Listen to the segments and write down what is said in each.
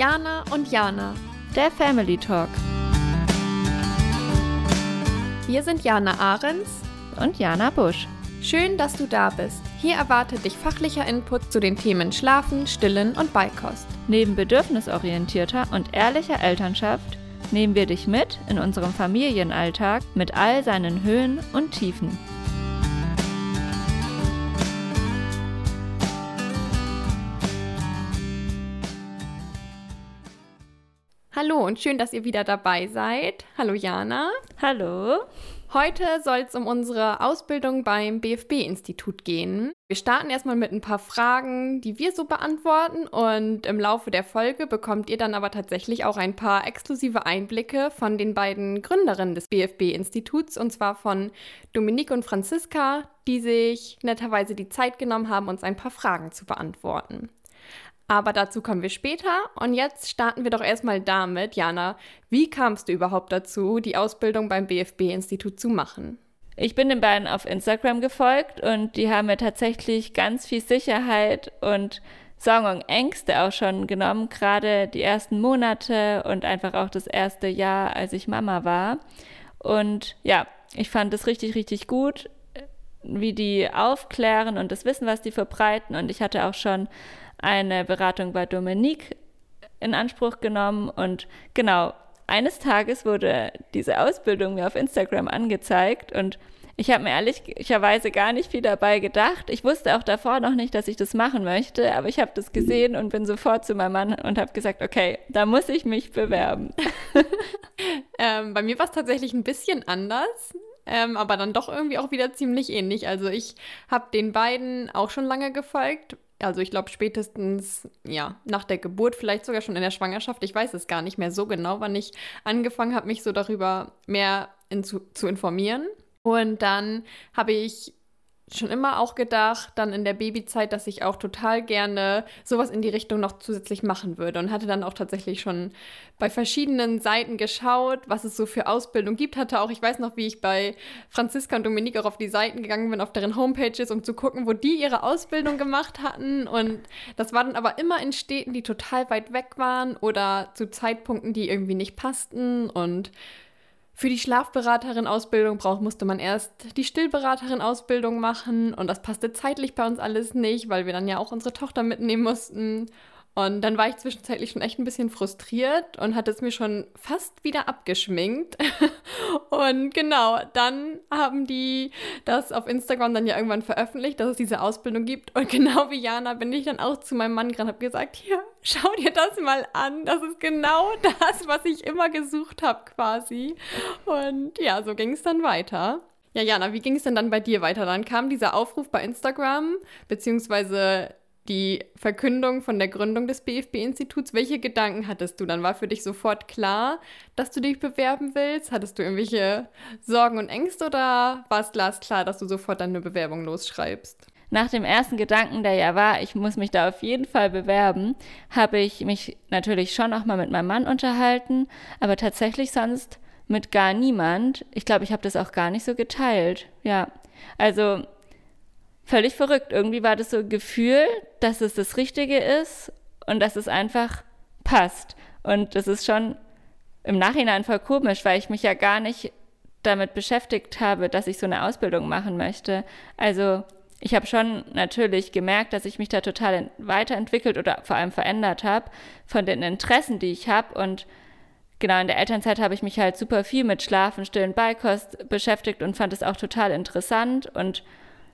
Jana und Jana. Der Family Talk. Wir sind Jana Ahrens und Jana Busch. Schön, dass du da bist. Hier erwartet dich fachlicher Input zu den Themen Schlafen, Stillen und Beikost. Neben bedürfnisorientierter und ehrlicher Elternschaft nehmen wir dich mit in unserem Familienalltag mit all seinen Höhen und Tiefen. Hallo und schön, dass ihr wieder dabei seid. Hallo Jana. Hallo. Heute soll es um unsere Ausbildung beim BFB-Institut gehen. Wir starten erstmal mit ein paar Fragen, die wir so beantworten und im Laufe der Folge bekommt ihr dann aber tatsächlich auch ein paar exklusive Einblicke von den beiden Gründerinnen des BFB-Instituts und zwar von Dominique und Franziska, die sich netterweise die Zeit genommen haben, uns ein paar Fragen zu beantworten. Aber dazu kommen wir später. Und jetzt starten wir doch erstmal damit, Jana, wie kamst du überhaupt dazu, die Ausbildung beim BFB-Institut zu machen? Ich bin den beiden auf Instagram gefolgt und die haben mir tatsächlich ganz viel Sicherheit und Sorgen und Ängste auch schon genommen, gerade die ersten Monate und einfach auch das erste Jahr, als ich Mama war. Und ja, ich fand es richtig, richtig gut, wie die aufklären und das Wissen, was die verbreiten. Und ich hatte auch schon eine Beratung bei Dominique in Anspruch genommen und genau, eines Tages wurde diese Ausbildung mir auf Instagram angezeigt und ich habe mir ehrlicherweise gar nicht viel dabei gedacht. Ich wusste auch davor noch nicht, dass ich das machen möchte, aber ich habe das gesehen und bin sofort zu meinem Mann und habe gesagt, okay, da muss ich mich bewerben. ähm, bei mir war es tatsächlich ein bisschen anders. Ähm, aber dann doch irgendwie auch wieder ziemlich ähnlich. Also ich habe den beiden auch schon lange gefolgt, also ich glaube spätestens, ja, nach der Geburt, vielleicht sogar schon in der Schwangerschaft. Ich weiß es gar nicht mehr so genau, wann ich angefangen habe, mich so darüber mehr in, zu, zu informieren. Und dann habe ich schon immer auch gedacht, dann in der Babyzeit, dass ich auch total gerne sowas in die Richtung noch zusätzlich machen würde und hatte dann auch tatsächlich schon bei verschiedenen Seiten geschaut, was es so für Ausbildung gibt. Hatte auch, ich weiß noch, wie ich bei Franziska und Dominique auch auf die Seiten gegangen bin, auf deren Homepages, um zu gucken, wo die ihre Ausbildung gemacht hatten. Und das war dann aber immer in Städten, die total weit weg waren oder zu Zeitpunkten, die irgendwie nicht passten und für die Schlafberaterin-Ausbildung musste man erst die Stillberaterin-Ausbildung machen und das passte zeitlich bei uns alles nicht, weil wir dann ja auch unsere Tochter mitnehmen mussten. Und dann war ich zwischenzeitlich schon echt ein bisschen frustriert und hatte es mir schon fast wieder abgeschminkt. und genau, dann haben die das auf Instagram dann ja irgendwann veröffentlicht, dass es diese Ausbildung gibt. Und genau wie Jana bin ich dann auch zu meinem Mann gerade und habe gesagt, hier, schau dir das mal an. Das ist genau das, was ich immer gesucht habe quasi. Und ja, so ging es dann weiter. Ja, Jana, wie ging es denn dann bei dir weiter? Dann kam dieser Aufruf bei Instagram, beziehungsweise die Verkündung von der Gründung des BFB-Instituts. Welche Gedanken hattest du? Dann war für dich sofort klar, dass du dich bewerben willst? Hattest du irgendwelche Sorgen und Ängste oder war es glasklar, dass du sofort deine Bewerbung losschreibst? Nach dem ersten Gedanken, der ja war, ich muss mich da auf jeden Fall bewerben, habe ich mich natürlich schon auch mal mit meinem Mann unterhalten, aber tatsächlich sonst mit gar niemand. Ich glaube, ich habe das auch gar nicht so geteilt. Ja, also völlig verrückt. Irgendwie war das so ein Gefühl, dass es das Richtige ist und dass es einfach passt. Und das ist schon im Nachhinein voll komisch, weil ich mich ja gar nicht damit beschäftigt habe, dass ich so eine Ausbildung machen möchte. Also ich habe schon natürlich gemerkt, dass ich mich da total weiterentwickelt oder vor allem verändert habe von den Interessen, die ich habe. Und genau in der Elternzeit habe ich mich halt super viel mit Schlafen, Stillen, Beikost beschäftigt und fand es auch total interessant und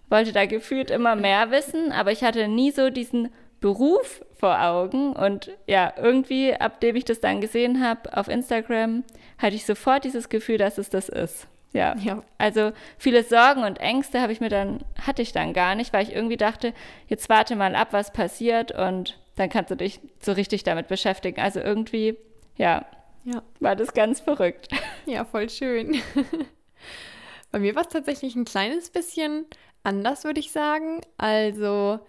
wollte da gefühlt immer mehr wissen, aber ich hatte nie so diesen Beruf vor Augen. Und ja, irgendwie, ab dem ich das dann gesehen habe auf Instagram, hatte ich sofort dieses Gefühl, dass es das ist. Ja. ja. Also viele Sorgen und Ängste habe ich mir dann, hatte ich dann gar nicht, weil ich irgendwie dachte, jetzt warte mal ab, was passiert und dann kannst du dich so richtig damit beschäftigen. Also irgendwie, ja, ja. war das ganz verrückt. Ja, voll schön. Bei mir war es tatsächlich ein kleines bisschen anders, würde ich sagen. Also,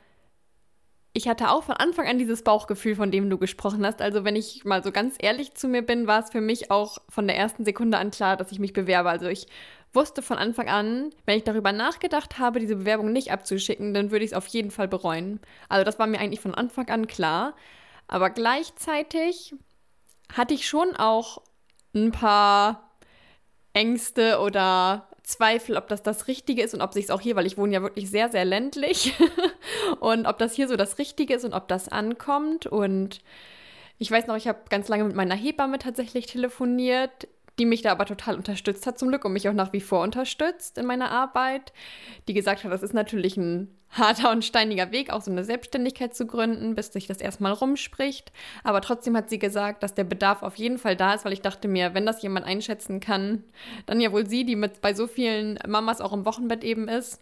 ich hatte auch von Anfang an dieses Bauchgefühl, von dem du gesprochen hast. Also, wenn ich mal so ganz ehrlich zu mir bin, war es für mich auch von der ersten Sekunde an klar, dass ich mich bewerbe. Also, ich wusste von Anfang an, wenn ich darüber nachgedacht habe, diese Bewerbung nicht abzuschicken, dann würde ich es auf jeden Fall bereuen. Also, das war mir eigentlich von Anfang an klar. Aber gleichzeitig hatte ich schon auch ein paar Ängste oder Zweifel, ob das das Richtige ist und ob sich es auch hier, weil ich wohne ja wirklich sehr, sehr ländlich und ob das hier so das Richtige ist und ob das ankommt. Und ich weiß noch, ich habe ganz lange mit meiner Hebamme tatsächlich telefoniert, die mich da aber total unterstützt hat zum Glück und mich auch nach wie vor unterstützt in meiner Arbeit, die gesagt hat, das ist natürlich ein harter und steiniger Weg, auch so eine Selbstständigkeit zu gründen, bis sich das erstmal rumspricht. Aber trotzdem hat sie gesagt, dass der Bedarf auf jeden Fall da ist, weil ich dachte mir, wenn das jemand einschätzen kann, dann ja wohl sie, die mit bei so vielen Mamas auch im Wochenbett eben ist.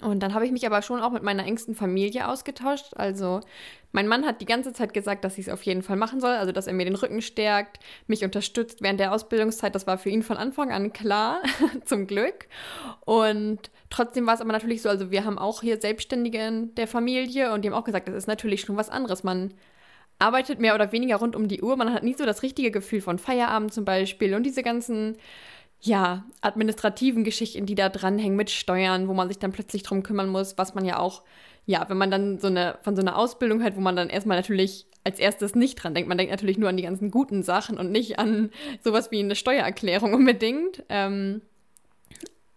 Und dann habe ich mich aber schon auch mit meiner engsten Familie ausgetauscht. Also mein Mann hat die ganze Zeit gesagt, dass ich es auf jeden Fall machen soll, also dass er mir den Rücken stärkt, mich unterstützt während der Ausbildungszeit. Das war für ihn von Anfang an klar, zum Glück. Und trotzdem war es aber natürlich so, also wir haben auch hier Selbstständige in der Familie und die haben auch gesagt, das ist natürlich schon was anderes. Man arbeitet mehr oder weniger rund um die Uhr. Man hat nie so das richtige Gefühl von Feierabend zum Beispiel und diese ganzen ja, administrativen Geschichten, die da dranhängen mit Steuern, wo man sich dann plötzlich drum kümmern muss, was man ja auch, ja, wenn man dann so eine, von so einer Ausbildung hat, wo man dann erstmal natürlich als erstes nicht dran denkt. Man denkt natürlich nur an die ganzen guten Sachen und nicht an sowas wie eine Steuererklärung unbedingt. Ähm,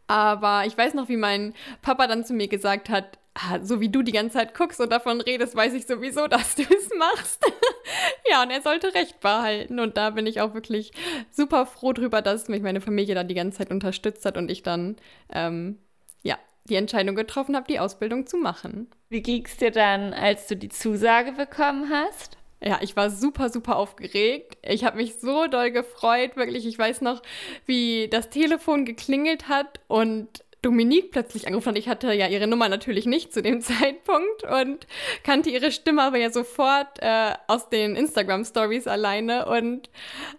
aber ich weiß noch, wie mein Papa dann zu mir gesagt hat, ah, so wie du die ganze Zeit guckst und davon redest, weiß ich sowieso, dass du es machst. ja, und er sollte Recht behalten. Und da bin ich auch wirklich super froh drüber, dass mich meine Familie da die ganze Zeit unterstützt hat und ich dann, ähm, ja, die Entscheidung getroffen habe, die Ausbildung zu machen. Wie ging es dir dann, als du die Zusage bekommen hast? Ja, ich war super, super aufgeregt. Ich habe mich so doll gefreut, wirklich. Ich weiß noch, wie das Telefon geklingelt hat und Dominique plötzlich angerufen hat. Ich hatte ja ihre Nummer natürlich nicht zu dem Zeitpunkt und kannte ihre Stimme aber ja sofort äh, aus den Instagram-Stories alleine. Und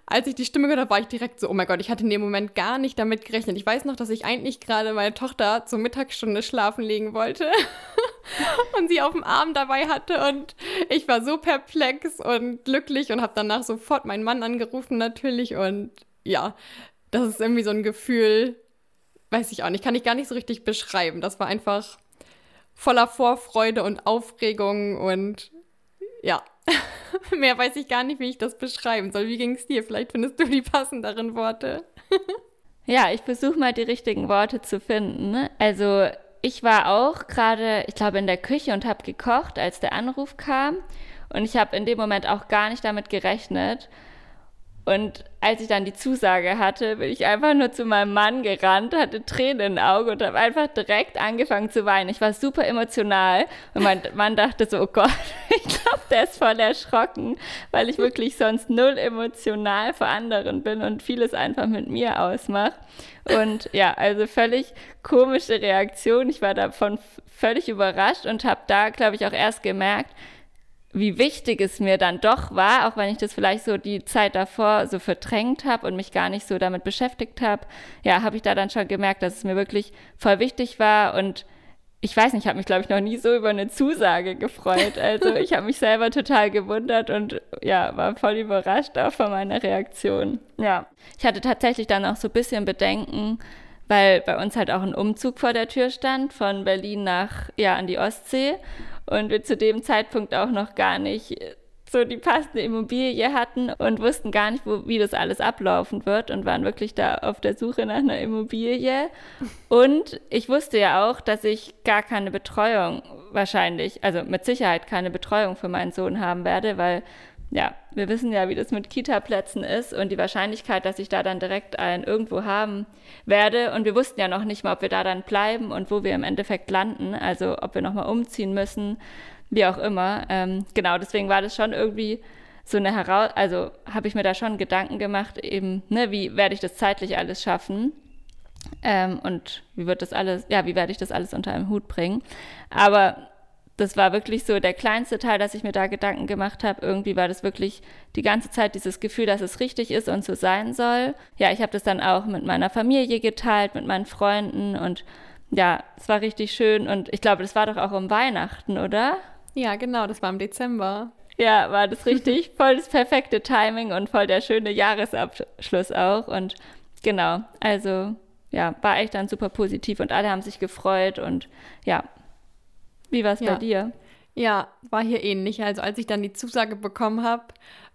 als ich die Stimme gehört habe, war ich direkt so, oh mein Gott, ich hatte in dem Moment gar nicht damit gerechnet. Ich weiß noch, dass ich eigentlich gerade meine Tochter zur Mittagsstunde schlafen legen wollte und sie auf dem Arm dabei hatte. Und ich war so perplex und glücklich und habe danach sofort meinen Mann angerufen natürlich. Und ja, das ist irgendwie so ein Gefühl, weiß ich auch nicht, kann ich gar nicht so richtig beschreiben. Das war einfach voller Vorfreude und Aufregung und ja, mehr weiß ich gar nicht, wie ich das beschreiben soll. Wie ging es dir? Vielleicht findest du die passenderen Worte. ja, ich versuche mal die richtigen Worte zu finden. Ne? Also ich war auch gerade, ich glaube, in der Küche und habe gekocht, als der Anruf kam. Und ich habe in dem Moment auch gar nicht damit gerechnet. Und als ich dann die Zusage hatte, bin ich einfach nur zu meinem Mann gerannt, hatte Tränen in den Augen und habe einfach direkt angefangen zu weinen. Ich war super emotional und mein Mann dachte so, oh Gott, ich glaube, der ist voll erschrocken, weil ich wirklich sonst null emotional vor anderen bin und vieles einfach mit mir ausmache. Und ja, also völlig komische Reaktion. Ich war davon völlig überrascht und habe da, glaube ich, auch erst gemerkt, wie wichtig es mir dann doch war, auch wenn ich das vielleicht so die Zeit davor so verdrängt habe und mich gar nicht so damit beschäftigt habe, ja, habe ich da dann schon gemerkt, dass es mir wirklich voll wichtig war und ich weiß nicht, ich habe mich, glaube ich, noch nie so über eine Zusage gefreut. Also ich habe mich selber total gewundert und ja, war voll überrascht auch von meiner Reaktion. Ja, ich hatte tatsächlich dann auch so ein bisschen Bedenken, weil bei uns halt auch ein Umzug vor der Tür stand, von Berlin nach, ja, an die Ostsee und wir zu dem Zeitpunkt auch noch gar nicht so die passende Immobilie hatten und wussten gar nicht, wo, wie das alles ablaufen wird und waren wirklich da auf der Suche nach einer Immobilie. Und ich wusste ja auch, dass ich gar keine Betreuung wahrscheinlich, also mit Sicherheit keine Betreuung für meinen Sohn haben werde, weil ja, wir wissen ja, wie das mit Kita-Plätzen ist und die Wahrscheinlichkeit, dass ich da dann direkt einen irgendwo haben werde. Und wir wussten ja noch nicht mal, ob wir da dann bleiben und wo wir im Endeffekt landen, also ob wir nochmal umziehen müssen, wie auch immer. Ähm, genau, deswegen war das schon irgendwie so eine Heraus, also habe ich mir da schon Gedanken gemacht, eben, ne, wie werde ich das zeitlich alles schaffen? Ähm, und wie wird das alles, ja, wie werde ich das alles unter einem Hut bringen? Aber das war wirklich so der kleinste Teil, dass ich mir da Gedanken gemacht habe. Irgendwie war das wirklich die ganze Zeit dieses Gefühl, dass es richtig ist und so sein soll. Ja, ich habe das dann auch mit meiner Familie geteilt, mit meinen Freunden und ja, es war richtig schön und ich glaube, das war doch auch um Weihnachten, oder? Ja, genau, das war im Dezember. Ja, war das richtig voll das perfekte Timing und voll der schöne Jahresabschluss auch und genau, also ja, war echt dann super positiv und alle haben sich gefreut und ja, wie war es ja. bei dir? Ja, war hier ähnlich. Also als ich dann die Zusage bekommen habe,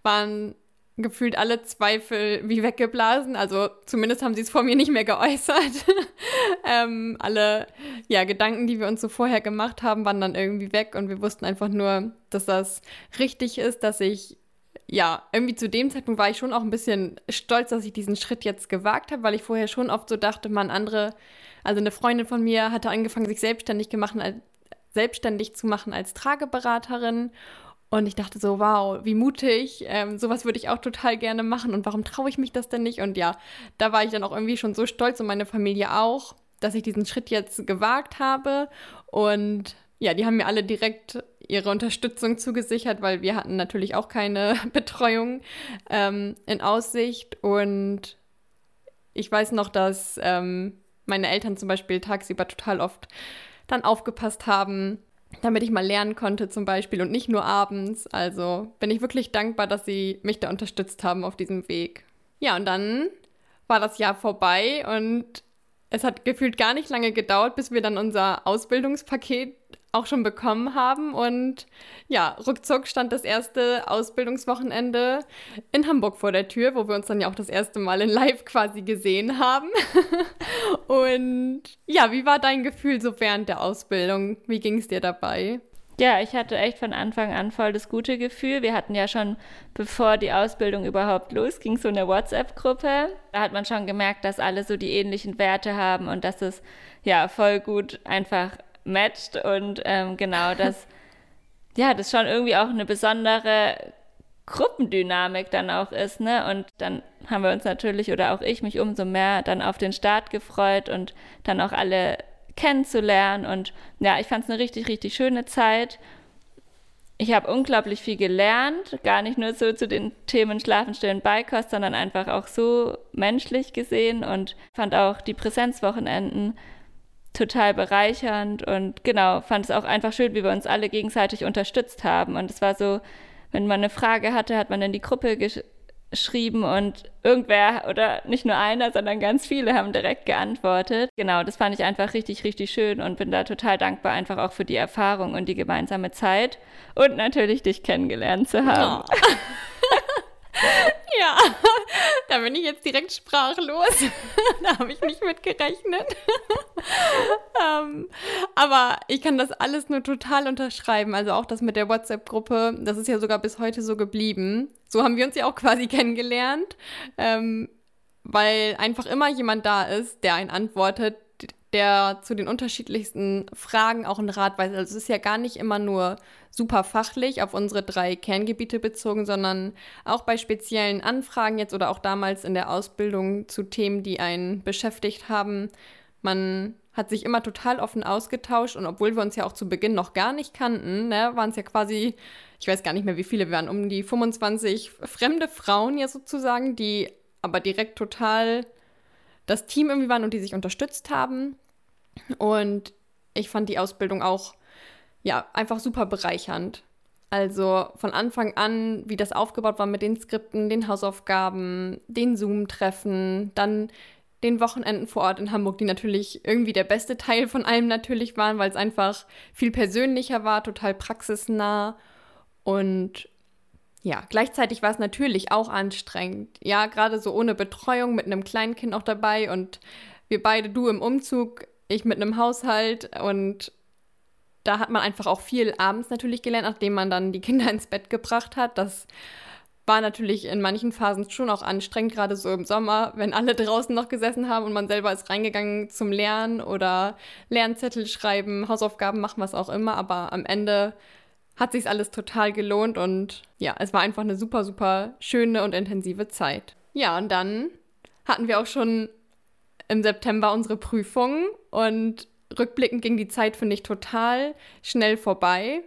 waren gefühlt alle Zweifel wie weggeblasen. Also zumindest haben sie es vor mir nicht mehr geäußert. ähm, alle ja, Gedanken, die wir uns so vorher gemacht haben, waren dann irgendwie weg und wir wussten einfach nur, dass das richtig ist, dass ich ja, irgendwie zu dem Zeitpunkt war ich schon auch ein bisschen stolz, dass ich diesen Schritt jetzt gewagt habe, weil ich vorher schon oft so dachte, man andere, also eine Freundin von mir hatte angefangen, sich selbstständig gemacht, als, selbstständig zu machen als Trageberaterin und ich dachte so, wow, wie mutig, ähm, sowas würde ich auch total gerne machen und warum traue ich mich das denn nicht? Und ja, da war ich dann auch irgendwie schon so stolz und meine Familie auch, dass ich diesen Schritt jetzt gewagt habe. Und ja, die haben mir alle direkt ihre Unterstützung zugesichert, weil wir hatten natürlich auch keine Betreuung ähm, in Aussicht. Und ich weiß noch, dass ähm, meine Eltern zum Beispiel tagsüber total oft dann aufgepasst haben, damit ich mal lernen konnte zum Beispiel und nicht nur abends. Also bin ich wirklich dankbar, dass sie mich da unterstützt haben auf diesem Weg. Ja, und dann war das Jahr vorbei und es hat gefühlt gar nicht lange gedauert, bis wir dann unser Ausbildungspaket auch schon bekommen haben. Und ja, ruckzuck stand das erste Ausbildungswochenende in Hamburg vor der Tür, wo wir uns dann ja auch das erste Mal in Live quasi gesehen haben. und ja, wie war dein Gefühl so während der Ausbildung? Wie ging es dir dabei? Ja, ich hatte echt von Anfang an voll das gute Gefühl. Wir hatten ja schon, bevor die Ausbildung überhaupt losging, so eine WhatsApp-Gruppe. Da hat man schon gemerkt, dass alle so die ähnlichen Werte haben und dass es ja voll gut einfach matcht und ähm, genau das, ja, das schon irgendwie auch eine besondere Gruppendynamik dann auch ist, ne? Und dann haben wir uns natürlich oder auch ich mich umso mehr dann auf den Start gefreut und dann auch alle kennenzulernen und ja, ich fand es eine richtig, richtig schöne Zeit. Ich habe unglaublich viel gelernt, gar nicht nur so zu den Themen Schlafen, Stillen, Beikost, sondern einfach auch so menschlich gesehen und fand auch die Präsenzwochenenden total bereichernd und genau, fand es auch einfach schön, wie wir uns alle gegenseitig unterstützt haben. Und es war so, wenn man eine Frage hatte, hat man in die Gruppe gesch geschrieben und irgendwer oder nicht nur einer, sondern ganz viele haben direkt geantwortet. Genau, das fand ich einfach richtig, richtig schön und bin da total dankbar einfach auch für die Erfahrung und die gemeinsame Zeit und natürlich dich kennengelernt zu haben. Oh. Ja, da bin ich jetzt direkt sprachlos. da habe ich nicht mit gerechnet. ähm, aber ich kann das alles nur total unterschreiben. Also auch das mit der WhatsApp-Gruppe, das ist ja sogar bis heute so geblieben. So haben wir uns ja auch quasi kennengelernt, ähm, weil einfach immer jemand da ist, der einen antwortet, der zu den unterschiedlichsten Fragen auch einen Rat weiß. Also es ist ja gar nicht immer nur super fachlich auf unsere drei Kerngebiete bezogen, sondern auch bei speziellen Anfragen jetzt oder auch damals in der Ausbildung zu Themen, die einen beschäftigt haben. Man hat sich immer total offen ausgetauscht und obwohl wir uns ja auch zu Beginn noch gar nicht kannten, ne, waren es ja quasi, ich weiß gar nicht mehr, wie viele wir waren, um die 25 fremde Frauen ja sozusagen, die aber direkt total das Team irgendwie waren und die sich unterstützt haben. Und ich fand die Ausbildung auch, ja, einfach super bereichernd. Also von Anfang an, wie das aufgebaut war mit den Skripten, den Hausaufgaben, den Zoom-Treffen, dann den Wochenenden vor Ort in Hamburg, die natürlich irgendwie der beste Teil von allem natürlich waren, weil es einfach viel persönlicher war, total praxisnah und ja, gleichzeitig war es natürlich auch anstrengend. Ja, gerade so ohne Betreuung mit einem kleinen Kind auch dabei und wir beide, du im Umzug, ich mit einem Haushalt und da hat man einfach auch viel abends natürlich gelernt, nachdem man dann die Kinder ins Bett gebracht hat. Das war natürlich in manchen Phasen schon auch anstrengend, gerade so im Sommer, wenn alle draußen noch gesessen haben und man selber ist reingegangen zum Lernen oder Lernzettel schreiben, Hausaufgaben machen, was auch immer. Aber am Ende hat sich alles total gelohnt und ja, es war einfach eine super, super schöne und intensive Zeit. Ja, und dann hatten wir auch schon im September unsere Prüfungen und rückblickend ging die Zeit, finde ich, total schnell vorbei.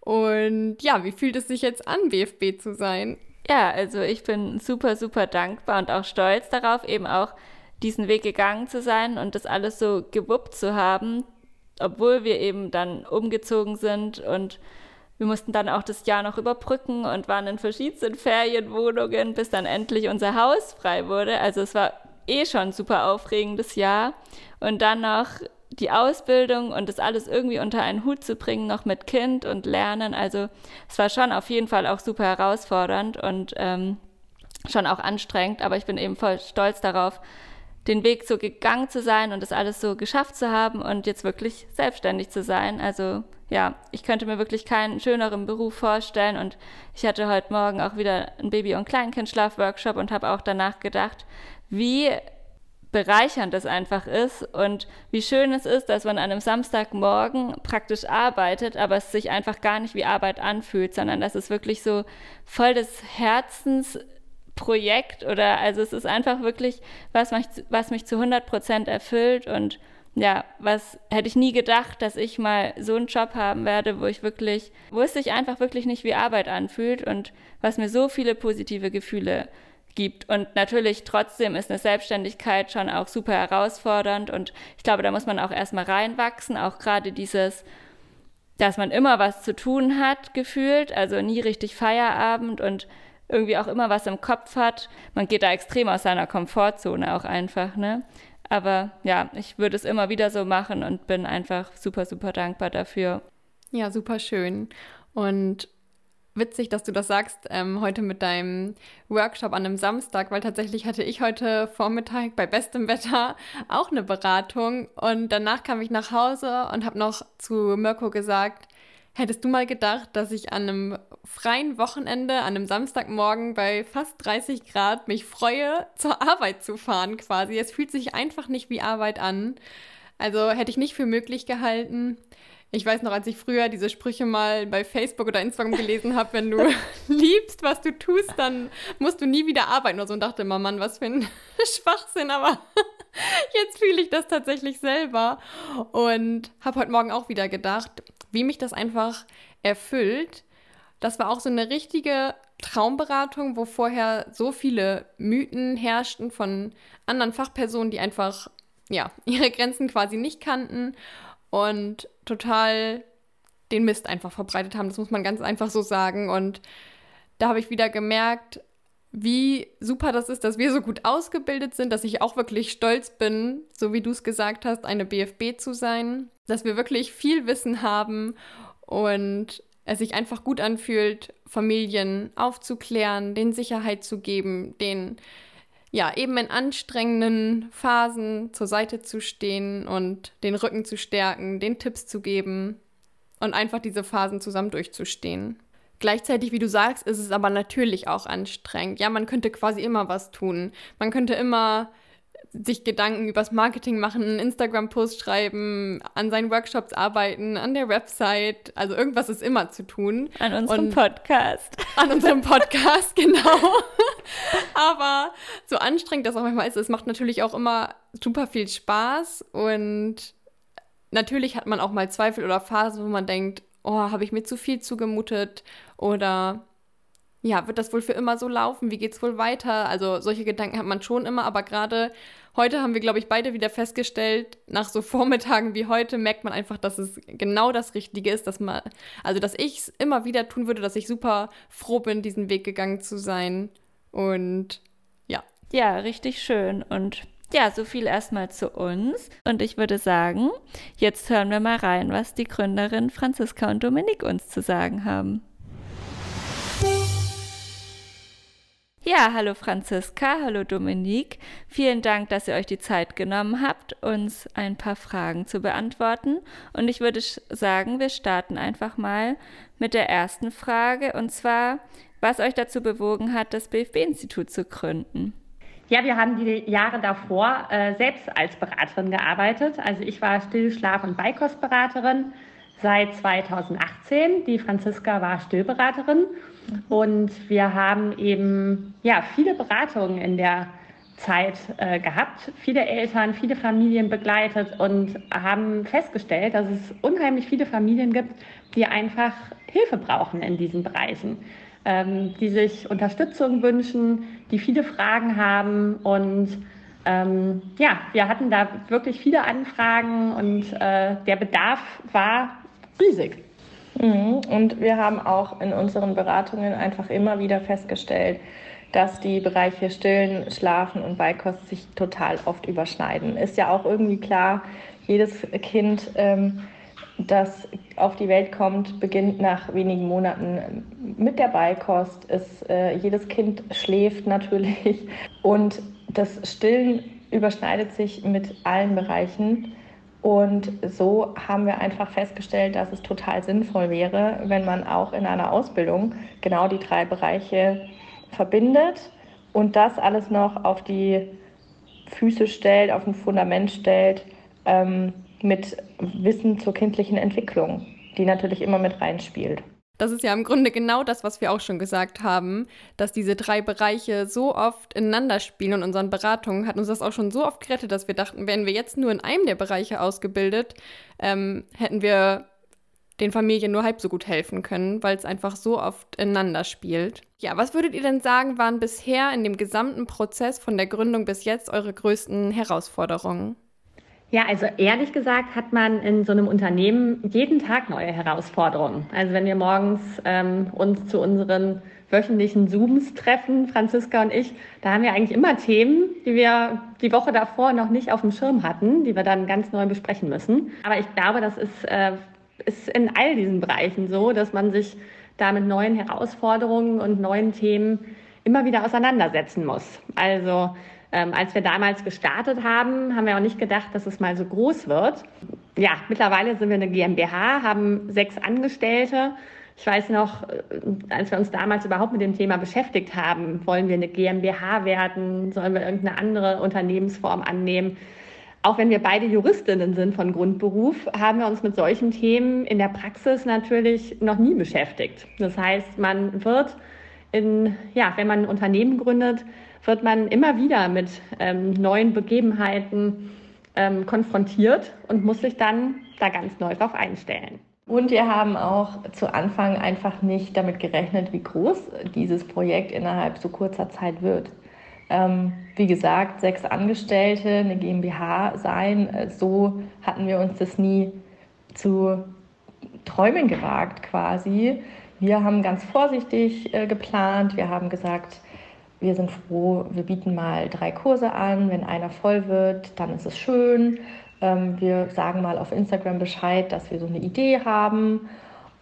Und ja, wie fühlt es sich jetzt an, BFB zu sein? Ja, also ich bin super, super dankbar und auch stolz darauf, eben auch diesen Weg gegangen zu sein und das alles so gewuppt zu haben, obwohl wir eben dann umgezogen sind und wir mussten dann auch das Jahr noch überbrücken und waren in verschiedenen Ferienwohnungen, bis dann endlich unser Haus frei wurde. Also es war eh schon super aufregendes Jahr. Und dann noch die Ausbildung und das alles irgendwie unter einen Hut zu bringen, noch mit Kind und Lernen. Also es war schon auf jeden Fall auch super herausfordernd und ähm, schon auch anstrengend, aber ich bin eben voll stolz darauf, den Weg so gegangen zu sein und das alles so geschafft zu haben und jetzt wirklich selbstständig zu sein. Also ja, ich könnte mir wirklich keinen schöneren Beruf vorstellen und ich hatte heute Morgen auch wieder einen Baby- und Kleinkindschlaf-Workshop und habe auch danach gedacht, wie bereichernd es einfach ist und wie schön es ist, dass man an einem Samstagmorgen praktisch arbeitet, aber es sich einfach gar nicht wie Arbeit anfühlt, sondern dass es wirklich so voll des Herzens Projekt oder also es ist einfach wirklich was mich, was mich zu 100 Prozent erfüllt und ja, was hätte ich nie gedacht, dass ich mal so einen Job haben werde, wo ich wirklich, wo es sich einfach wirklich nicht wie Arbeit anfühlt und was mir so viele positive Gefühle gibt. Und natürlich trotzdem ist eine Selbstständigkeit schon auch super herausfordernd und ich glaube, da muss man auch erstmal reinwachsen, auch gerade dieses, dass man immer was zu tun hat, gefühlt, also nie richtig Feierabend und irgendwie auch immer was im Kopf hat. Man geht da extrem aus seiner Komfortzone auch einfach, ne? Aber ja, ich würde es immer wieder so machen und bin einfach super, super dankbar dafür. Ja, super schön. Und witzig, dass du das sagst, ähm, heute mit deinem Workshop an einem Samstag, weil tatsächlich hatte ich heute Vormittag bei bestem Wetter auch eine Beratung und danach kam ich nach Hause und habe noch zu Mirko gesagt, Hättest du mal gedacht, dass ich an einem freien Wochenende, an einem Samstagmorgen bei fast 30 Grad mich freue, zur Arbeit zu fahren quasi? Es fühlt sich einfach nicht wie Arbeit an. Also hätte ich nicht für möglich gehalten. Ich weiß noch, als ich früher diese Sprüche mal bei Facebook oder Instagram gelesen habe, wenn du liebst, was du tust, dann musst du nie wieder arbeiten oder so und dachte immer, Mann, was für ein Schwachsinn, aber jetzt fühle ich das tatsächlich selber und habe heute Morgen auch wieder gedacht, wie mich das einfach erfüllt. Das war auch so eine richtige Traumberatung, wo vorher so viele Mythen herrschten von anderen Fachpersonen, die einfach ja, ihre Grenzen quasi nicht kannten und total den Mist einfach verbreitet haben. Das muss man ganz einfach so sagen. Und da habe ich wieder gemerkt, wie super das ist, dass wir so gut ausgebildet sind, dass ich auch wirklich stolz bin, so wie du es gesagt hast, eine BFB zu sein, dass wir wirklich viel Wissen haben und es sich einfach gut anfühlt, Familien aufzuklären, denen Sicherheit zu geben, denen ja eben in anstrengenden Phasen zur Seite zu stehen und den Rücken zu stärken, den Tipps zu geben und einfach diese Phasen zusammen durchzustehen. Gleichzeitig, wie du sagst, ist es aber natürlich auch anstrengend. Ja, man könnte quasi immer was tun. Man könnte immer sich Gedanken übers Marketing machen, einen Instagram-Post schreiben, an seinen Workshops arbeiten, an der Website. Also irgendwas ist immer zu tun. An unserem Und Podcast. An unserem Podcast, genau. Aber so anstrengend das auch manchmal ist, es macht natürlich auch immer super viel Spaß. Und natürlich hat man auch mal Zweifel oder Phasen, wo man denkt, oh, habe ich mir zu viel zugemutet oder ja, wird das wohl für immer so laufen? Wie geht es wohl weiter? Also solche Gedanken hat man schon immer, aber gerade heute haben wir, glaube ich, beide wieder festgestellt, nach so Vormittagen wie heute merkt man einfach, dass es genau das Richtige ist, dass man, also dass ich es immer wieder tun würde, dass ich super froh bin, diesen Weg gegangen zu sein. Und ja. Ja, richtig schön. Und ja, so viel erstmal zu uns. Und ich würde sagen, jetzt hören wir mal rein, was die Gründerin Franziska und Dominik uns zu sagen haben. Ja, hallo Franziska, hallo Dominik. Vielen Dank, dass ihr euch die Zeit genommen habt, uns ein paar Fragen zu beantworten. Und ich würde sagen, wir starten einfach mal mit der ersten Frage, und zwar, was euch dazu bewogen hat, das BFB-Institut zu gründen. Ja, wir haben die Jahre davor äh, selbst als Beraterin gearbeitet. Also ich war Stillschlaf- und Beikostberaterin seit 2018. Die Franziska war Stillberaterin. Und wir haben eben ja, viele Beratungen in der Zeit äh, gehabt, viele Eltern, viele Familien begleitet und haben festgestellt, dass es unheimlich viele Familien gibt, die einfach Hilfe brauchen in diesen Bereichen ähm, die sich Unterstützung wünschen, die viele Fragen haben. Und ähm, ja, wir hatten da wirklich viele Anfragen und äh, der Bedarf war riesig. Mhm. Und wir haben auch in unseren Beratungen einfach immer wieder festgestellt, dass die Bereiche Stillen, Schlafen und Beikost sich total oft überschneiden. Ist ja auch irgendwie klar, jedes Kind, ähm, das auf die Welt kommt, beginnt nach wenigen Monaten mit der Beikost. Ist, äh, jedes Kind schläft natürlich und das Stillen überschneidet sich mit allen Bereichen. Und so haben wir einfach festgestellt, dass es total sinnvoll wäre, wenn man auch in einer Ausbildung genau die drei Bereiche verbindet und das alles noch auf die Füße stellt, auf ein Fundament stellt ähm, mit Wissen zur kindlichen Entwicklung, die natürlich immer mit reinspielt. Das ist ja im Grunde genau das, was wir auch schon gesagt haben, dass diese drei Bereiche so oft ineinander spielen und unseren Beratungen hat uns das auch schon so oft gerettet, dass wir dachten, wären wir jetzt nur in einem der Bereiche ausgebildet, ähm, hätten wir den Familien nur halb so gut helfen können, weil es einfach so oft ineinander spielt. Ja, was würdet ihr denn sagen, waren bisher in dem gesamten Prozess von der Gründung bis jetzt eure größten Herausforderungen? Ja, also ehrlich gesagt hat man in so einem Unternehmen jeden Tag neue Herausforderungen. Also wenn wir morgens ähm, uns zu unseren wöchentlichen Zooms treffen, Franziska und ich, da haben wir eigentlich immer Themen, die wir die Woche davor noch nicht auf dem Schirm hatten, die wir dann ganz neu besprechen müssen. Aber ich glaube, das ist, äh, ist in all diesen Bereichen so, dass man sich da mit neuen Herausforderungen und neuen Themen immer wieder auseinandersetzen muss. Also ähm, als wir damals gestartet haben, haben wir auch nicht gedacht, dass es mal so groß wird. Ja, mittlerweile sind wir eine GmbH, haben sechs Angestellte. Ich weiß noch, äh, als wir uns damals überhaupt mit dem Thema beschäftigt haben, wollen wir eine GmbH werden, sollen wir irgendeine andere Unternehmensform annehmen. Auch wenn wir beide Juristinnen sind von Grundberuf, haben wir uns mit solchen Themen in der Praxis natürlich noch nie beschäftigt. Das heißt, man wird in, ja, wenn man ein Unternehmen gründet, wird man immer wieder mit ähm, neuen Begebenheiten ähm, konfrontiert und muss sich dann da ganz neu drauf einstellen. Und wir haben auch zu Anfang einfach nicht damit gerechnet, wie groß dieses Projekt innerhalb so kurzer Zeit wird. Ähm, wie gesagt, sechs Angestellte, eine GmbH sein, äh, so hatten wir uns das nie zu träumen gewagt quasi. Wir haben ganz vorsichtig äh, geplant. Wir haben gesagt, wir sind froh, wir bieten mal drei Kurse an. Wenn einer voll wird, dann ist es schön. Ähm, wir sagen mal auf Instagram Bescheid, dass wir so eine Idee haben.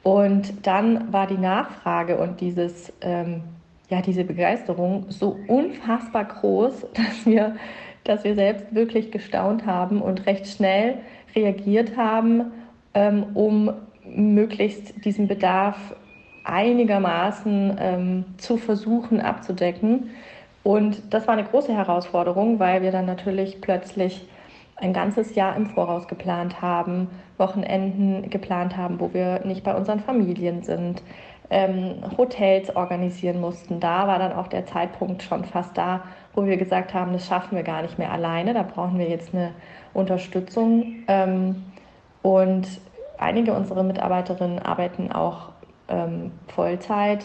Und dann war die Nachfrage und dieses, ähm, ja, diese Begeisterung so unfassbar groß, dass wir, dass wir selbst wirklich gestaunt haben und recht schnell reagiert haben, ähm, um möglichst diesen Bedarf einigermaßen ähm, zu versuchen abzudecken. Und das war eine große Herausforderung, weil wir dann natürlich plötzlich ein ganzes Jahr im Voraus geplant haben, Wochenenden geplant haben, wo wir nicht bei unseren Familien sind, ähm, Hotels organisieren mussten. Da war dann auch der Zeitpunkt schon fast da, wo wir gesagt haben, das schaffen wir gar nicht mehr alleine, da brauchen wir jetzt eine Unterstützung. Ähm, und einige unserer Mitarbeiterinnen arbeiten auch ähm, Vollzeit.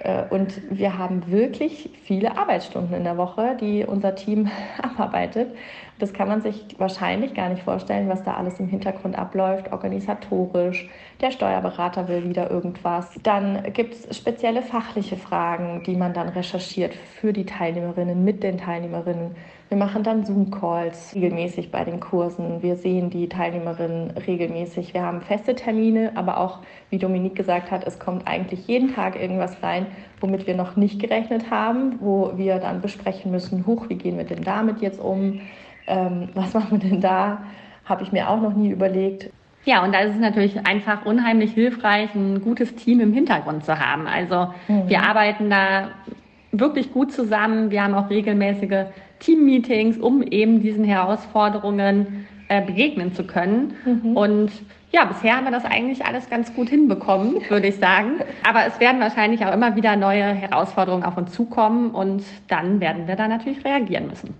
Äh, und wir haben wirklich viele Arbeitsstunden in der Woche, die unser Team abarbeitet. Das kann man sich wahrscheinlich gar nicht vorstellen, was da alles im Hintergrund abläuft, organisatorisch. Der Steuerberater will wieder irgendwas. Dann gibt es spezielle fachliche Fragen, die man dann recherchiert für die Teilnehmerinnen, mit den Teilnehmerinnen. Wir machen dann Zoom-Calls regelmäßig bei den Kursen. Wir sehen die Teilnehmerinnen regelmäßig. Wir haben feste Termine, aber auch, wie Dominique gesagt hat, es kommt eigentlich jeden Tag irgendwas rein, womit wir noch nicht gerechnet haben, wo wir dann besprechen müssen, huch, wie gehen wir denn damit jetzt um? Ähm, was machen wir denn da? Habe ich mir auch noch nie überlegt. Ja, und da ist es natürlich einfach unheimlich hilfreich, ein gutes Team im Hintergrund zu haben. Also mhm. wir arbeiten da wirklich gut zusammen. Wir haben auch regelmäßige Team-Meetings, um eben diesen Herausforderungen äh, begegnen zu können. Mhm. Und ja, bisher haben wir das eigentlich alles ganz gut hinbekommen, würde ich sagen. Aber es werden wahrscheinlich auch immer wieder neue Herausforderungen auf uns zukommen und dann werden wir da natürlich reagieren müssen.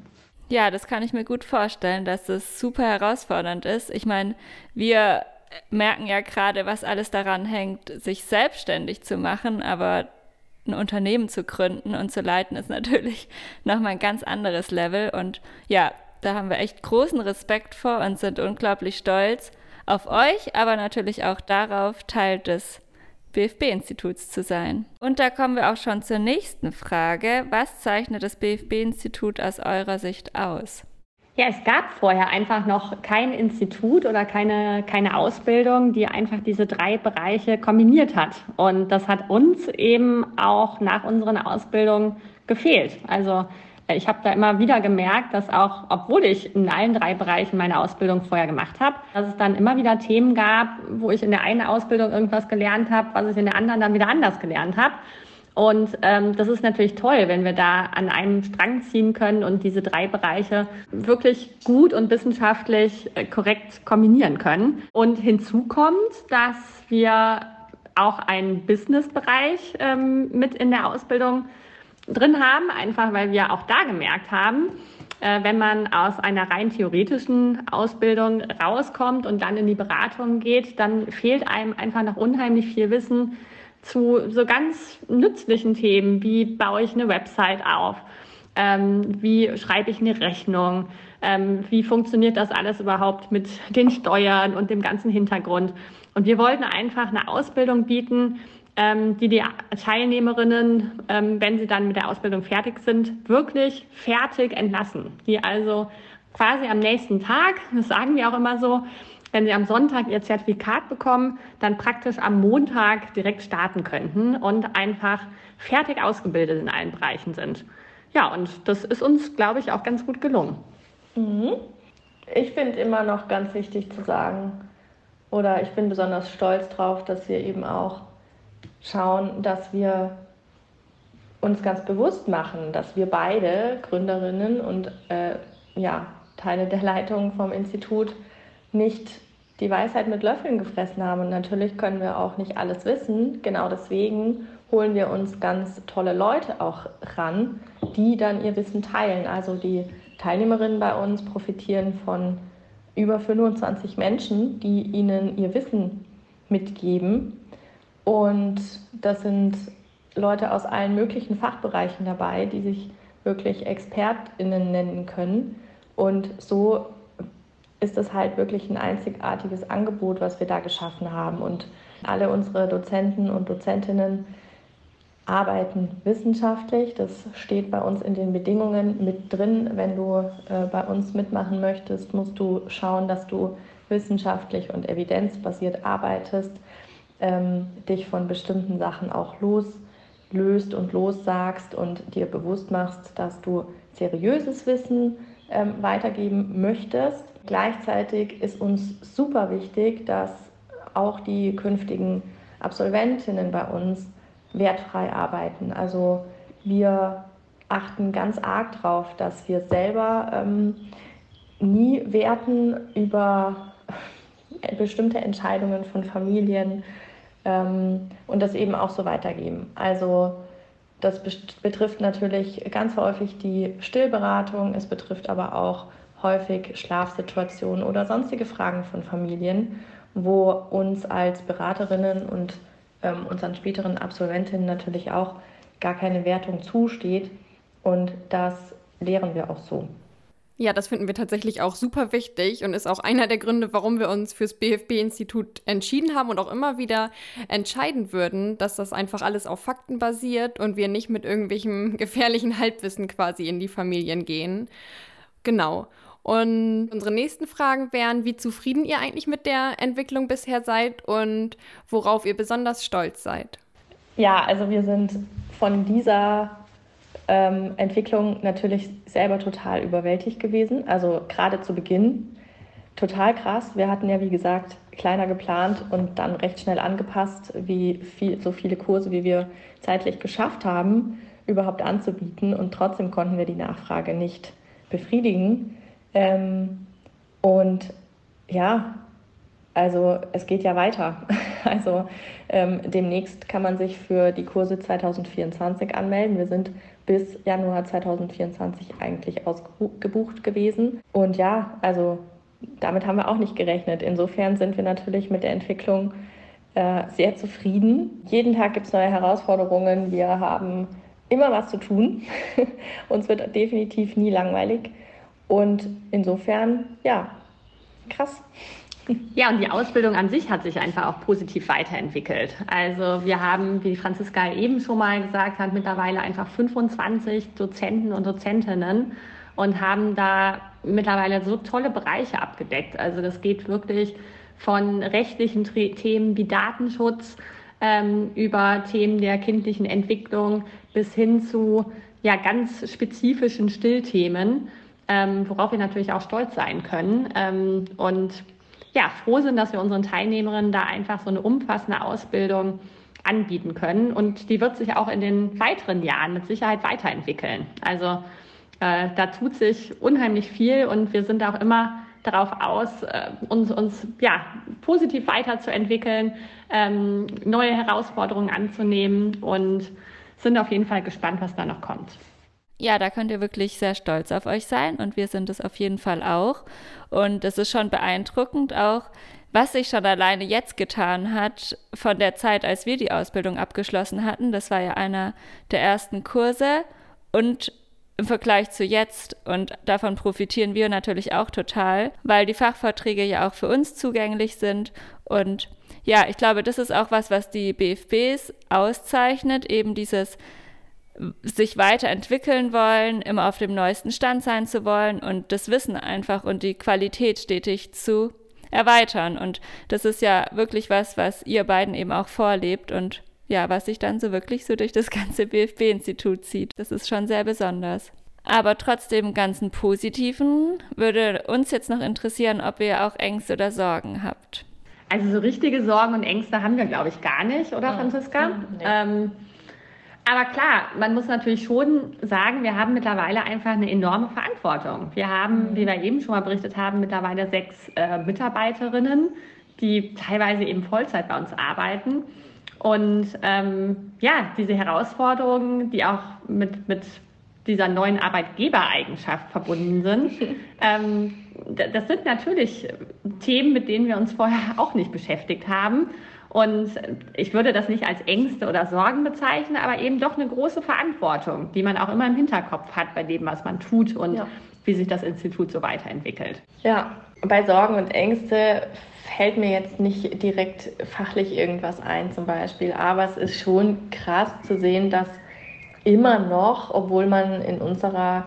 Ja, das kann ich mir gut vorstellen, dass es super herausfordernd ist. Ich meine, wir merken ja gerade, was alles daran hängt, sich selbstständig zu machen, aber ein Unternehmen zu gründen und zu leiten ist natürlich nochmal ein ganz anderes Level. Und ja, da haben wir echt großen Respekt vor und sind unglaublich stolz auf euch, aber natürlich auch darauf, Teil des BFB-Instituts zu sein. Und da kommen wir auch schon zur nächsten Frage. Was zeichnet das BFB-Institut aus eurer Sicht aus? Ja, es gab vorher einfach noch kein Institut oder keine, keine Ausbildung, die einfach diese drei Bereiche kombiniert hat. Und das hat uns eben auch nach unseren Ausbildungen gefehlt. Also ich habe da immer wieder gemerkt, dass auch, obwohl ich in allen drei Bereichen meine Ausbildung vorher gemacht habe, dass es dann immer wieder Themen gab, wo ich in der einen Ausbildung irgendwas gelernt habe, was ich in der anderen dann wieder anders gelernt habe. Und ähm, das ist natürlich toll, wenn wir da an einem Strang ziehen können und diese drei Bereiche wirklich gut und wissenschaftlich äh, korrekt kombinieren können. Und hinzu kommt, dass wir auch einen Business-Bereich ähm, mit in der Ausbildung drin haben, einfach weil wir auch da gemerkt haben, äh, wenn man aus einer rein theoretischen Ausbildung rauskommt und dann in die Beratung geht, dann fehlt einem einfach noch unheimlich viel Wissen zu so ganz nützlichen Themen, wie baue ich eine Website auf, ähm, wie schreibe ich eine Rechnung, ähm, wie funktioniert das alles überhaupt mit den Steuern und dem ganzen Hintergrund. Und wir wollten einfach eine Ausbildung bieten, die die Teilnehmerinnen, ähm, wenn sie dann mit der Ausbildung fertig sind, wirklich fertig entlassen. Die also quasi am nächsten Tag, das sagen wir auch immer so, wenn sie am Sonntag ihr Zertifikat bekommen, dann praktisch am Montag direkt starten könnten und einfach fertig ausgebildet in allen Bereichen sind. Ja, und das ist uns, glaube ich, auch ganz gut gelungen. Mhm. Ich finde immer noch ganz wichtig zu sagen, oder ich bin besonders stolz drauf, dass wir eben auch schauen, dass wir uns ganz bewusst machen, dass wir beide Gründerinnen und äh, ja, Teile der Leitung vom Institut nicht die Weisheit mit Löffeln gefressen haben. Und natürlich können wir auch nicht alles wissen. Genau deswegen holen wir uns ganz tolle Leute auch ran, die dann ihr Wissen teilen. Also die Teilnehmerinnen bei uns profitieren von über 25 Menschen, die ihnen ihr Wissen mitgeben und das sind Leute aus allen möglichen Fachbereichen dabei, die sich wirklich ExpertInnen nennen können. Und so ist es halt wirklich ein einzigartiges Angebot, was wir da geschaffen haben. Und alle unsere Dozenten und Dozentinnen arbeiten wissenschaftlich. Das steht bei uns in den Bedingungen mit drin. Wenn du äh, bei uns mitmachen möchtest, musst du schauen, dass du wissenschaftlich und evidenzbasiert arbeitest ähm, dich von bestimmten Sachen auch loslöst und lossagst und dir bewusst machst, dass du seriöses Wissen ähm, weitergeben möchtest. Gleichzeitig ist uns super wichtig, dass auch die künftigen Absolventinnen bei uns wertfrei arbeiten. Also wir achten ganz arg darauf, dass wir selber ähm, nie werten über bestimmte Entscheidungen von Familien ähm, und das eben auch so weitergeben. Also das betrifft natürlich ganz häufig die Stillberatung, es betrifft aber auch häufig Schlafsituationen oder sonstige Fragen von Familien, wo uns als Beraterinnen und ähm, unseren späteren Absolventinnen natürlich auch gar keine Wertung zusteht. Und das lehren wir auch so. Ja, das finden wir tatsächlich auch super wichtig und ist auch einer der Gründe, warum wir uns fürs BFB-Institut entschieden haben und auch immer wieder entscheiden würden, dass das einfach alles auf Fakten basiert und wir nicht mit irgendwelchem gefährlichen Halbwissen quasi in die Familien gehen. Genau. Und unsere nächsten Fragen wären, wie zufrieden ihr eigentlich mit der Entwicklung bisher seid und worauf ihr besonders stolz seid. Ja, also wir sind von dieser ähm, Entwicklung natürlich selber total überwältigt gewesen. Also gerade zu Beginn total krass. Wir hatten ja, wie gesagt, kleiner geplant und dann recht schnell angepasst, wie viel, so viele Kurse, wie wir zeitlich geschafft haben, überhaupt anzubieten. Und trotzdem konnten wir die Nachfrage nicht befriedigen. Ähm, und ja, also es geht ja weiter. Also ähm, demnächst kann man sich für die Kurse 2024 anmelden. Wir sind bis Januar 2024 eigentlich ausgebucht gewesen. Und ja, also damit haben wir auch nicht gerechnet. Insofern sind wir natürlich mit der Entwicklung äh, sehr zufrieden. Jeden Tag gibt es neue Herausforderungen. Wir haben immer was zu tun. Uns wird definitiv nie langweilig. Und insofern, ja, krass. Ja, und die Ausbildung an sich hat sich einfach auch positiv weiterentwickelt. Also wir haben, wie Franziska eben schon mal gesagt hat, mittlerweile einfach 25 Dozenten und Dozentinnen und haben da mittlerweile so tolle Bereiche abgedeckt. Also das geht wirklich von rechtlichen Themen wie Datenschutz ähm, über Themen der kindlichen Entwicklung bis hin zu ja, ganz spezifischen Stillthemen, ähm, worauf wir natürlich auch stolz sein können. Ähm, und ja, froh sind, dass wir unseren Teilnehmerinnen da einfach so eine umfassende Ausbildung anbieten können. Und die wird sich auch in den weiteren Jahren mit Sicherheit weiterentwickeln. Also äh, da tut sich unheimlich viel und wir sind auch immer darauf aus, äh, uns, uns ja, positiv weiterzuentwickeln, ähm, neue Herausforderungen anzunehmen und sind auf jeden Fall gespannt, was da noch kommt. Ja, da könnt ihr wirklich sehr stolz auf euch sein und wir sind es auf jeden Fall auch. Und es ist schon beeindruckend auch, was sich schon alleine jetzt getan hat von der Zeit, als wir die Ausbildung abgeschlossen hatten. Das war ja einer der ersten Kurse und im Vergleich zu jetzt und davon profitieren wir natürlich auch total, weil die Fachvorträge ja auch für uns zugänglich sind und ja, ich glaube, das ist auch was, was die BFBs auszeichnet, eben dieses sich weiterentwickeln wollen, immer auf dem neuesten Stand sein zu wollen und das Wissen einfach und die Qualität stetig zu erweitern. Und das ist ja wirklich was, was ihr beiden eben auch vorlebt und ja, was sich dann so wirklich so durch das ganze BFB-Institut zieht. Das ist schon sehr besonders. Aber trotz dem ganzen Positiven würde uns jetzt noch interessieren, ob ihr auch Ängste oder Sorgen habt. Also so richtige Sorgen und Ängste haben wir, glaube ich, gar nicht, oder hm. Franziska? Hm, nee. Ähm, aber klar, man muss natürlich schon sagen, wir haben mittlerweile einfach eine enorme Verantwortung. Wir haben, mhm. wie wir eben schon mal berichtet haben, mittlerweile sechs äh, Mitarbeiterinnen, die teilweise eben Vollzeit bei uns arbeiten. Und ähm, ja, diese Herausforderungen, die auch mit, mit dieser neuen Arbeitgebereigenschaft verbunden sind, ähm, das sind natürlich Themen, mit denen wir uns vorher auch nicht beschäftigt haben. Und ich würde das nicht als Ängste oder Sorgen bezeichnen, aber eben doch eine große Verantwortung, die man auch immer im Hinterkopf hat bei dem, was man tut und ja. wie sich das Institut so weiterentwickelt. Ja, bei Sorgen und Ängste fällt mir jetzt nicht direkt fachlich irgendwas ein zum Beispiel, aber es ist schon krass zu sehen, dass immer noch, obwohl man in unserer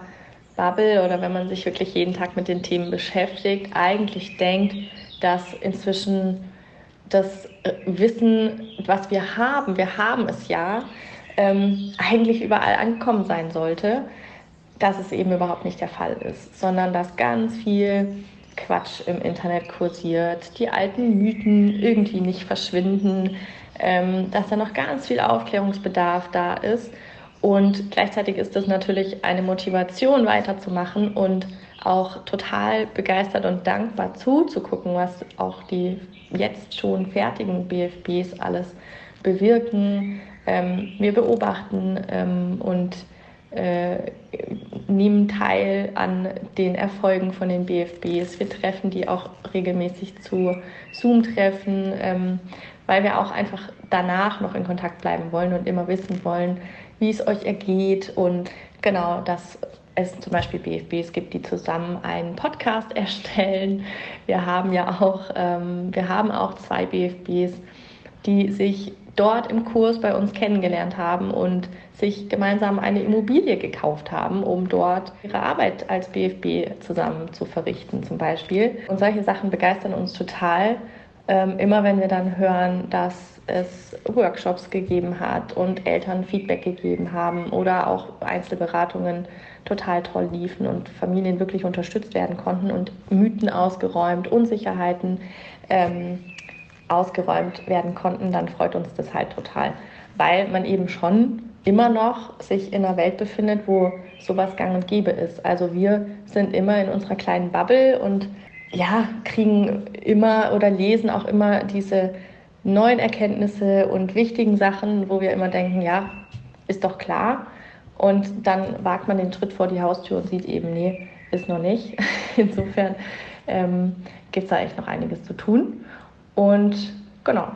Bubble oder wenn man sich wirklich jeden Tag mit den Themen beschäftigt, eigentlich denkt, dass inzwischen das äh, Wissen, was wir haben, wir haben es ja, ähm, eigentlich überall angekommen sein sollte, dass es eben überhaupt nicht der Fall ist, sondern dass ganz viel Quatsch im Internet kursiert, die alten Mythen irgendwie nicht verschwinden, ähm, dass da noch ganz viel Aufklärungsbedarf da ist. Und gleichzeitig ist das natürlich eine Motivation weiterzumachen und auch total begeistert und dankbar zuzugucken, was auch die jetzt schon fertigen BFBs alles bewirken. Ähm, wir beobachten ähm, und äh, nehmen teil an den Erfolgen von den BFBs. Wir treffen die auch regelmäßig zu Zoom-Treffen, ähm, weil wir auch einfach danach noch in Kontakt bleiben wollen und immer wissen wollen, wie es euch ergeht und genau das es zum Beispiel BFBs gibt, die zusammen einen Podcast erstellen. Wir haben ja auch, ähm, wir haben auch zwei BFBs, die sich dort im Kurs bei uns kennengelernt haben und sich gemeinsam eine Immobilie gekauft haben, um dort ihre Arbeit als BFB zusammen zu verrichten zum Beispiel. Und solche Sachen begeistern uns total. Ähm, immer wenn wir dann hören, dass es Workshops gegeben hat und Eltern Feedback gegeben haben oder auch Einzelberatungen total toll liefen und Familien wirklich unterstützt werden konnten und Mythen ausgeräumt, Unsicherheiten ähm, ausgeräumt werden konnten, dann freut uns das halt total, weil man eben schon immer noch sich in einer Welt befindet, wo sowas gang und gäbe ist. Also wir sind immer in unserer kleinen Bubble und ja, kriegen immer oder lesen auch immer diese neuen Erkenntnisse und wichtigen Sachen, wo wir immer denken, ja, ist doch klar. Und dann wagt man den Schritt vor die Haustür und sieht eben, nee, ist noch nicht. Insofern ähm, gibt es da echt noch einiges zu tun. Und genau.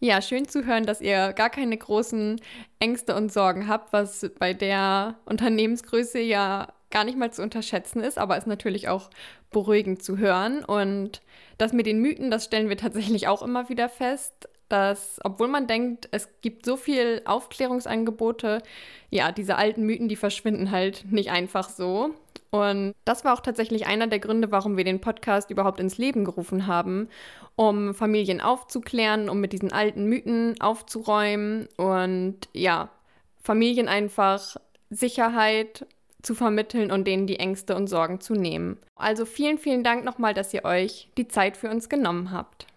Ja, schön zu hören, dass ihr gar keine großen Ängste und Sorgen habt, was bei der Unternehmensgröße ja gar nicht mal zu unterschätzen ist, aber ist natürlich auch beruhigend zu hören. Und das mit den Mythen, das stellen wir tatsächlich auch immer wieder fest, dass, obwohl man denkt, es gibt so viel Aufklärungsangebote, ja, diese alten Mythen, die verschwinden halt nicht einfach so. Und das war auch tatsächlich einer der Gründe, warum wir den Podcast überhaupt ins Leben gerufen haben, um Familien aufzuklären, um mit diesen alten Mythen aufzuräumen und ja, Familien einfach Sicherheit zu vermitteln und denen die Ängste und Sorgen zu nehmen. Also vielen, vielen Dank nochmal, dass ihr euch die Zeit für uns genommen habt.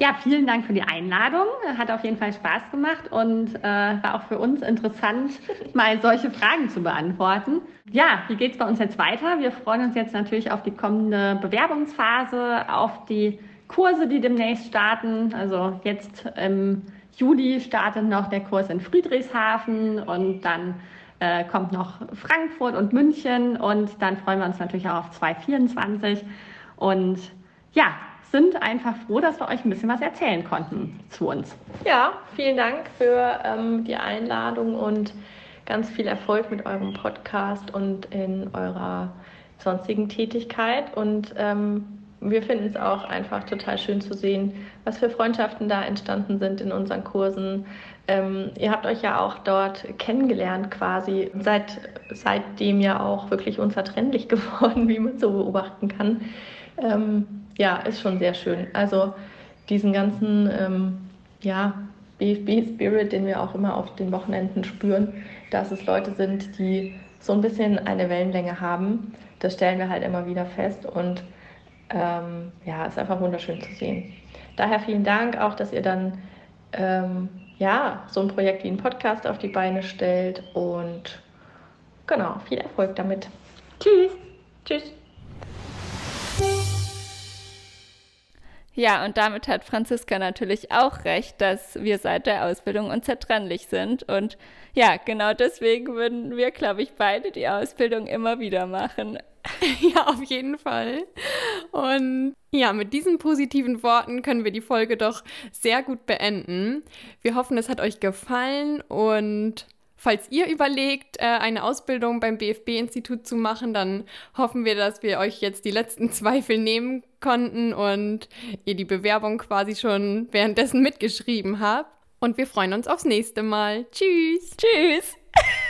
Ja, vielen Dank für die Einladung. Hat auf jeden Fall Spaß gemacht und äh, war auch für uns interessant, mal solche Fragen zu beantworten. Ja, wie geht es bei uns jetzt weiter? Wir freuen uns jetzt natürlich auf die kommende Bewerbungsphase, auf die Kurse, die demnächst starten. Also jetzt im Juli startet noch der Kurs in Friedrichshafen und dann äh, kommt noch Frankfurt und München und dann freuen wir uns natürlich auch auf 2024. Und ja, sind einfach froh, dass wir euch ein bisschen was erzählen konnten zu uns. Ja, vielen Dank für ähm, die Einladung und ganz viel Erfolg mit eurem Podcast und in eurer sonstigen Tätigkeit. Und ähm, wir finden es auch einfach total schön zu sehen, was für Freundschaften da entstanden sind in unseren Kursen. Ähm, ihr habt euch ja auch dort kennengelernt quasi, seid seitdem ja auch wirklich unzertrennlich geworden, wie man so beobachten kann. Ähm, ja, ist schon sehr schön. Also diesen ganzen ähm, ja, BFB-Spirit, den wir auch immer auf den Wochenenden spüren, dass es Leute sind, die so ein bisschen eine Wellenlänge haben, das stellen wir halt immer wieder fest und ähm, ja, ist einfach wunderschön zu sehen. Daher vielen Dank auch, dass ihr dann ähm, ja, so ein Projekt wie ein Podcast auf die Beine stellt und genau, viel Erfolg damit. Tschüss. Tschüss. Ja, und damit hat Franziska natürlich auch recht, dass wir seit der Ausbildung unzertrennlich sind. Und ja, genau deswegen würden wir, glaube ich, beide die Ausbildung immer wieder machen. Ja, auf jeden Fall. Und ja, mit diesen positiven Worten können wir die Folge doch sehr gut beenden. Wir hoffen, es hat euch gefallen und Falls ihr überlegt, äh, eine Ausbildung beim BFB-Institut zu machen, dann hoffen wir, dass wir euch jetzt die letzten Zweifel nehmen konnten und ihr die Bewerbung quasi schon währenddessen mitgeschrieben habt. Und wir freuen uns aufs nächste Mal. Tschüss. Tschüss.